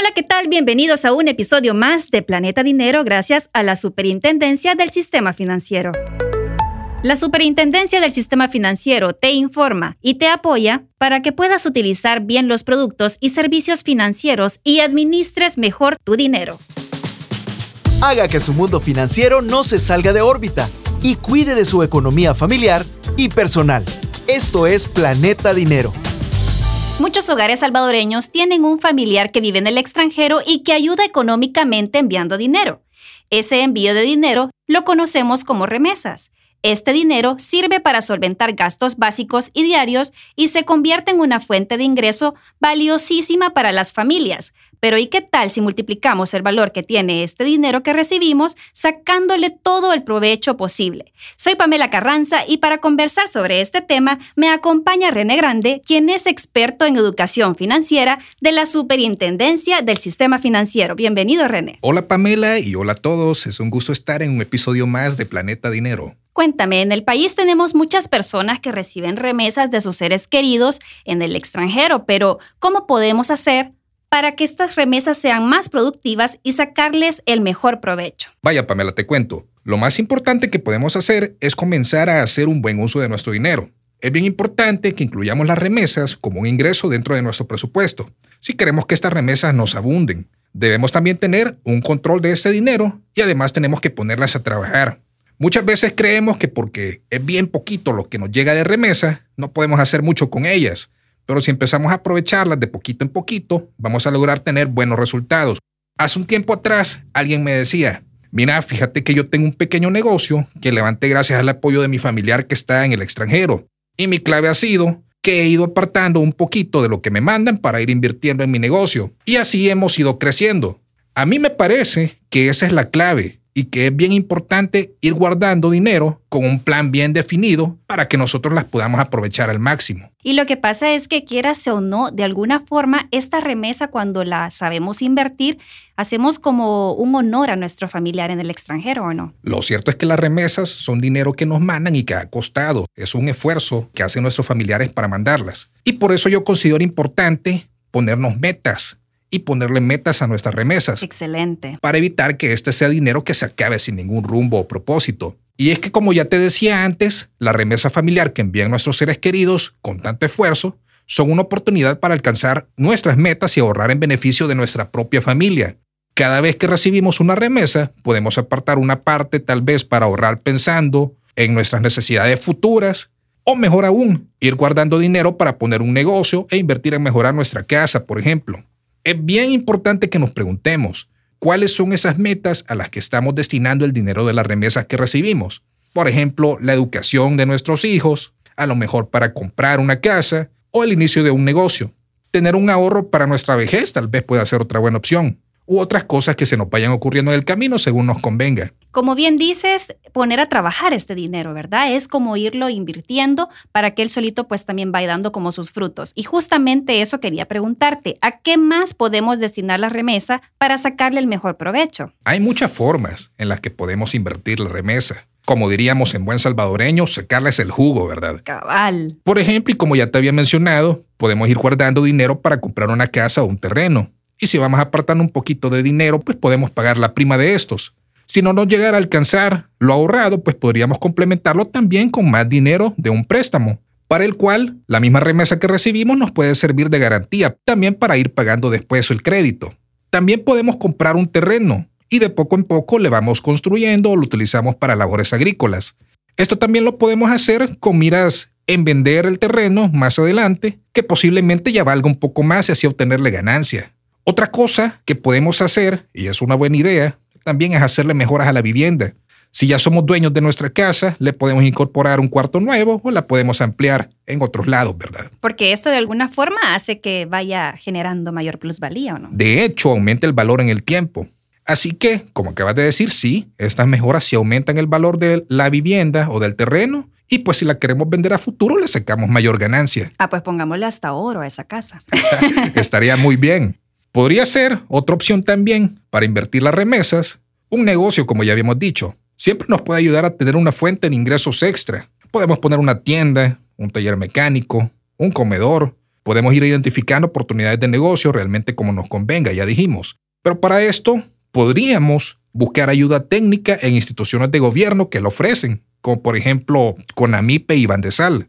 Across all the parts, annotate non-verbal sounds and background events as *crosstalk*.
Hola, ¿qué tal? Bienvenidos a un episodio más de Planeta Dinero gracias a la Superintendencia del Sistema Financiero. La Superintendencia del Sistema Financiero te informa y te apoya para que puedas utilizar bien los productos y servicios financieros y administres mejor tu dinero. Haga que su mundo financiero no se salga de órbita y cuide de su economía familiar y personal. Esto es Planeta Dinero Muchos hogares salvadoreños tienen un familiar que vive en el extranjero y que ayuda económicamente enviando dinero. Ese envío de dinero lo conocemos como remesas. Este dinero sirve para solventar gastos básicos y diarios y se convierte en una fuente de ingreso valiosísima para las familias, pero ¿y qué tal si multiplicamos el valor que tiene este dinero que recibimos sacándole todo el provecho posible? Soy Pamela Carranza y para conversar sobre este tema me acompaña René Grande, quien es experto en educación financiera de la Superintendencia del Sistema Financiero. Bienvenido, René. Hola, Pamela, y hola a todos. Es un gusto estar en un episodio más de Planeta Dinero. Cuéntame, en el país tenemos muchas personas que reciben remesas de sus seres queridos en el extranjero, pero ¿cómo podemos hacer para que estas remesas sean más productivas y sacarles el mejor provecho. Vaya, Pamela, te cuento. Lo más importante que podemos hacer es comenzar a hacer un buen uso de nuestro dinero. Es bien importante que incluyamos las remesas como un ingreso dentro de nuestro presupuesto, si queremos que estas remesas nos abunden. Debemos también tener un control de ese dinero y además tenemos que ponerlas a trabajar. Muchas veces creemos que porque es bien poquito lo que nos llega de remesa, no podemos hacer mucho con ellas. Pero si empezamos a aprovecharlas de poquito en poquito, vamos a lograr tener buenos resultados. Hace un tiempo atrás, alguien me decía, mira, fíjate que yo tengo un pequeño negocio que levanté gracias al apoyo de mi familiar que está en el extranjero. Y mi clave ha sido que he ido apartando un poquito de lo que me mandan para ir invirtiendo en mi negocio. Y así hemos ido creciendo. A mí me parece que esa es la clave y que es bien importante ir guardando dinero con un plan bien definido para que nosotros las podamos aprovechar al máximo. Y lo que pasa es que quieras o no, de alguna forma, esta remesa cuando la sabemos invertir, hacemos como un honor a nuestro familiar en el extranjero, ¿o no? Lo cierto es que las remesas son dinero que nos mandan y que ha costado. Es un esfuerzo que hacen nuestros familiares para mandarlas. Y por eso yo considero importante ponernos metas y ponerle metas a nuestras remesas. Excelente. Para evitar que este sea dinero que se acabe sin ningún rumbo o propósito. Y es que como ya te decía antes, la remesa familiar que envían nuestros seres queridos con tanto esfuerzo son una oportunidad para alcanzar nuestras metas y ahorrar en beneficio de nuestra propia familia. Cada vez que recibimos una remesa, podemos apartar una parte tal vez para ahorrar pensando en nuestras necesidades futuras o mejor aún, ir guardando dinero para poner un negocio e invertir en mejorar nuestra casa, por ejemplo es bien importante que nos preguntemos cuáles son esas metas a las que estamos destinando el dinero de las remesas que recibimos. Por ejemplo, la educación de nuestros hijos, a lo mejor para comprar una casa o el inicio de un negocio. Tener un ahorro para nuestra vejez tal vez pueda ser otra buena opción u otras cosas que se nos vayan ocurriendo en el camino según nos convenga. Como bien dices, poner a trabajar este dinero, ¿verdad? Es como irlo invirtiendo para que él solito pues también vaya dando como sus frutos. Y justamente eso quería preguntarte, ¿a qué más podemos destinar la remesa para sacarle el mejor provecho? Hay muchas formas en las que podemos invertir la remesa como diríamos en buen salvadoreño, sacarles el jugo, ¿verdad? Cabal. Por ejemplo, y como ya te había mencionado, podemos ir guardando dinero para comprar una casa o un terreno. Y si vamos apartando un poquito de dinero, pues podemos pagar la prima de estos. Si no nos llegara a alcanzar lo ahorrado, pues podríamos complementarlo también con más dinero de un préstamo, para el cual la misma remesa que recibimos nos puede servir de garantía, también para ir pagando después el crédito. También podemos comprar un terreno y de poco en poco le vamos construyendo o lo utilizamos para labores agrícolas. Esto también lo podemos hacer con miras en vender el terreno más adelante, que posiblemente ya valga un poco más y así obtenerle ganancia. Otra cosa que podemos hacer, y es una buena idea, también es hacerle mejoras a la vivienda. Si ya somos dueños de nuestra casa, le podemos incorporar un cuarto nuevo o la podemos ampliar en otros lados, ¿verdad? Porque esto de alguna forma hace que vaya generando mayor plusvalía, ¿o no? De hecho, aumenta el valor en el tiempo. Así que, como acabas de decir, sí, estas mejoras sí aumentan el valor de la vivienda o del terreno. Y pues si la queremos vender a futuro, le sacamos mayor ganancia. Ah, pues pongámosle hasta oro a esa casa. *laughs* Estaría muy bien. Podría ser otra opción también para invertir las remesas, un negocio como ya habíamos dicho. Siempre nos puede ayudar a tener una fuente de ingresos extra. Podemos poner una tienda, un taller mecánico, un comedor Podemos ir identificando oportunidades de negocio realmente como nos convenga, ya dijimos. Pero para esto podríamos buscar ayuda técnica en instituciones de gobierno que lo ofrecen, como por ejemplo Conamipe y Bandesal.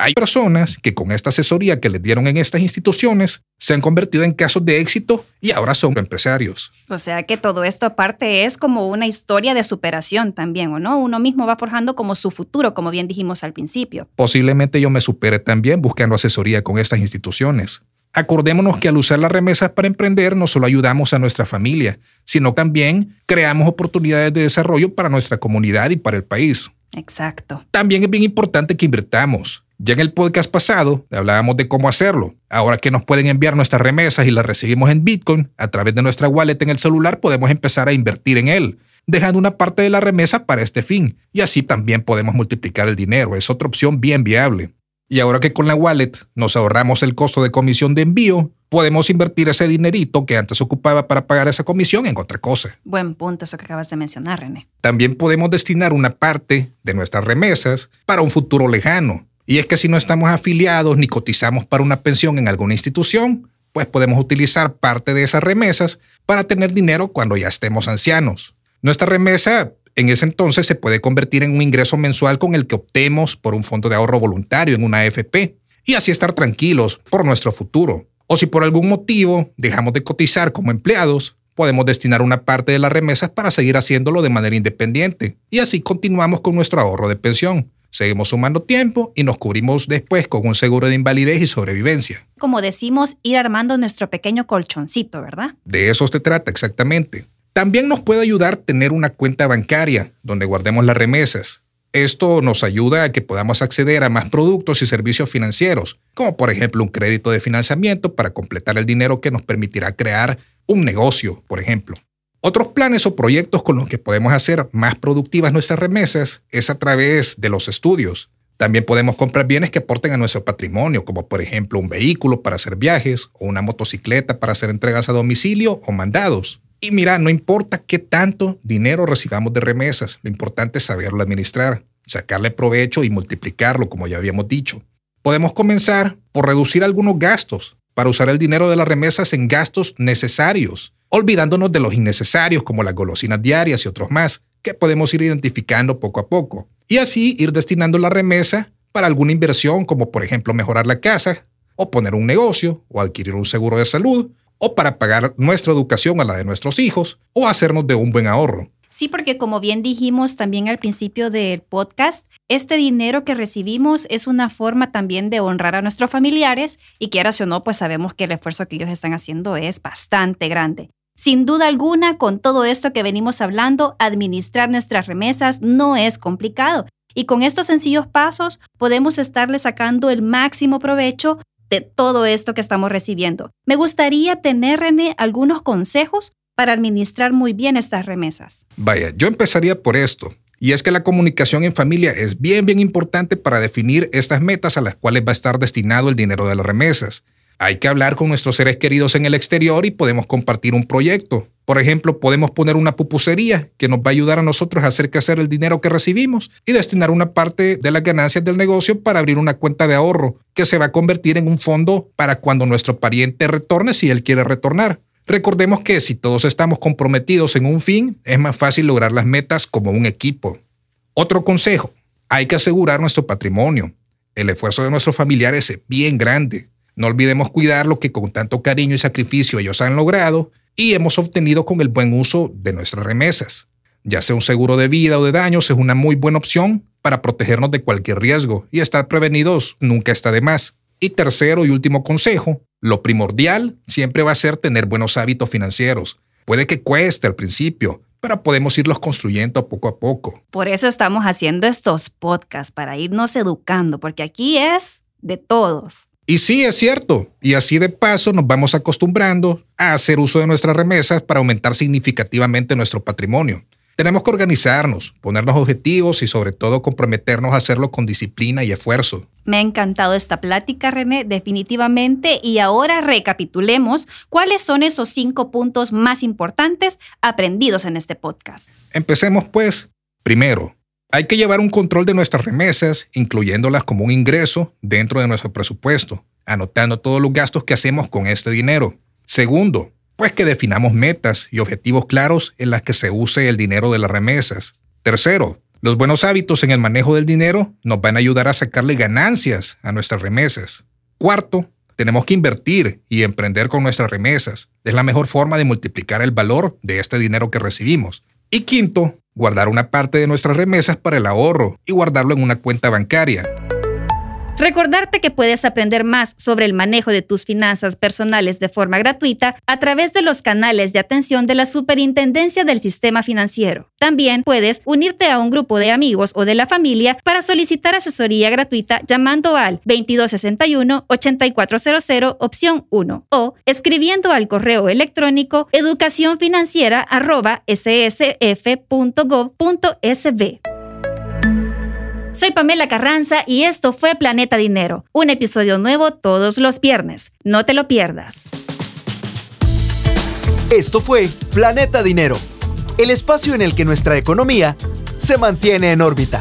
Hay personas que con esta asesoría que les dieron en estas instituciones se han convertido en casos de éxito y ahora son empresarios. O sea que todo esto aparte es como una historia de superación también, ¿o no? Uno mismo va forjando como su futuro, como bien dijimos al principio. Posiblemente yo me supere también buscando asesoría con estas instituciones. Acordémonos que al usar las remesas para emprender no solo ayudamos a nuestra familia, sino también creamos oportunidades de desarrollo para nuestra comunidad y para el país. Exacto. También es bien importante que invirtamos. Ya en el podcast pasado hablábamos de cómo hacerlo. Ahora que nos pueden enviar nuestras remesas y las recibimos en Bitcoin, a través de nuestra wallet en el celular podemos empezar a invertir en él, dejando una parte de la remesa para este fin. Y así también podemos multiplicar el dinero. Es otra opción bien viable. Y ahora que con la wallet nos ahorramos el costo de comisión de envío, podemos invertir ese dinerito que antes ocupaba para pagar esa comisión en otra cosa. Buen punto eso que acabas de mencionar, René. También podemos destinar una parte de nuestras remesas para un futuro lejano, y es que si no estamos afiliados ni cotizamos para una pensión en alguna institución, pues podemos utilizar parte de esas remesas para tener dinero cuando ya estemos ancianos. Nuestra remesa en ese entonces se puede convertir en un ingreso mensual con el que optemos por un fondo de ahorro voluntario en una AFP y así estar tranquilos por nuestro futuro. O si por algún motivo dejamos de cotizar como empleados, podemos destinar una parte de las remesas para seguir haciéndolo de manera independiente y así continuamos con nuestro ahorro de pensión. Seguimos sumando tiempo y nos cubrimos después con un seguro de invalidez y sobrevivencia. Como decimos, ir armando nuestro pequeño colchoncito, ¿verdad? De eso se trata exactamente. También nos puede ayudar tener una cuenta bancaria donde guardemos las remesas. Esto nos ayuda a que podamos acceder a más productos y servicios financieros, como por ejemplo un crédito de financiamiento para completar el dinero que nos permitirá crear un negocio, por ejemplo. Otros planes o proyectos con los que podemos hacer más productivas nuestras remesas es a través de los estudios. También podemos comprar bienes que aporten a nuestro patrimonio, como por ejemplo un vehículo para hacer viajes o una motocicleta para hacer entregas a domicilio o mandados. Y mira, no importa qué tanto dinero recibamos de remesas, lo importante es saberlo administrar, sacarle provecho y multiplicarlo, como ya habíamos dicho. Podemos comenzar por reducir algunos gastos para usar el dinero de las remesas en gastos necesarios olvidándonos de los innecesarios como las golosinas diarias y otros más, que podemos ir identificando poco a poco, y así ir destinando la remesa para alguna inversión como por ejemplo mejorar la casa, o poner un negocio, o adquirir un seguro de salud, o para pagar nuestra educación a la de nuestros hijos, o hacernos de un buen ahorro. Sí, porque como bien dijimos también al principio del podcast, este dinero que recibimos es una forma también de honrar a nuestros familiares y quieras o no, pues sabemos que el esfuerzo que ellos están haciendo es bastante grande. Sin duda alguna, con todo esto que venimos hablando, administrar nuestras remesas no es complicado. Y con estos sencillos pasos podemos estarle sacando el máximo provecho de todo esto que estamos recibiendo. Me gustaría tener, René, algunos consejos para administrar muy bien estas remesas. Vaya, yo empezaría por esto. Y es que la comunicación en familia es bien, bien importante para definir estas metas a las cuales va a estar destinado el dinero de las remesas. Hay que hablar con nuestros seres queridos en el exterior y podemos compartir un proyecto. Por ejemplo, podemos poner una pupusería que nos va a ayudar a nosotros a hacer crecer el dinero que recibimos y destinar una parte de las ganancias del negocio para abrir una cuenta de ahorro que se va a convertir en un fondo para cuando nuestro pariente retorne si él quiere retornar. Recordemos que si todos estamos comprometidos en un fin, es más fácil lograr las metas como un equipo. Otro consejo, hay que asegurar nuestro patrimonio. El esfuerzo de nuestros familiares es bien grande. No olvidemos cuidar lo que con tanto cariño y sacrificio ellos han logrado y hemos obtenido con el buen uso de nuestras remesas. Ya sea un seguro de vida o de daños es una muy buena opción para protegernos de cualquier riesgo y estar prevenidos nunca está de más. Y tercero y último consejo, lo primordial siempre va a ser tener buenos hábitos financieros. Puede que cueste al principio, pero podemos irlos construyendo poco a poco. Por eso estamos haciendo estos podcasts, para irnos educando, porque aquí es de todos. Y sí, es cierto. Y así de paso nos vamos acostumbrando a hacer uso de nuestras remesas para aumentar significativamente nuestro patrimonio. Tenemos que organizarnos, ponernos objetivos y sobre todo comprometernos a hacerlo con disciplina y esfuerzo. Me ha encantado esta plática, René, definitivamente. Y ahora recapitulemos cuáles son esos cinco puntos más importantes aprendidos en este podcast. Empecemos pues. Primero, hay que llevar un control de nuestras remesas, incluyéndolas como un ingreso dentro de nuestro presupuesto. anotando todos los gastos que hacemos con este dinero. Segundo, pues que definamos metas y objetivos claros en las que se use el dinero de las remesas. Tercero, los buenos hábitos en el manejo del dinero nos van a ayudar a sacarle ganancias a nuestras remesas. Cuarto, tenemos que invertir y emprender con nuestras remesas. Es la mejor forma de multiplicar el valor de este dinero que recibimos. Y quinto, guardar una parte de nuestras remesas para el ahorro y guardarlo en una cuenta bancaria. Recordarte que puedes aprender más sobre el manejo de tus finanzas personales de forma gratuita a través de los canales de atención de la Superintendencia del Sistema Financiero. También puedes unirte a un grupo de amigos o de la familia para solicitar asesoría gratuita llamando al 2261-8400 opción 1 o escribiendo al correo electrónico educacionfinanciera.ssf.gov.sb. Soy Pamela Carranza y esto fue Planeta Dinero, un episodio nuevo todos los viernes. No te lo pierdas. Esto fue Planeta Dinero, el espacio en el que nuestra economía se mantiene en órbita.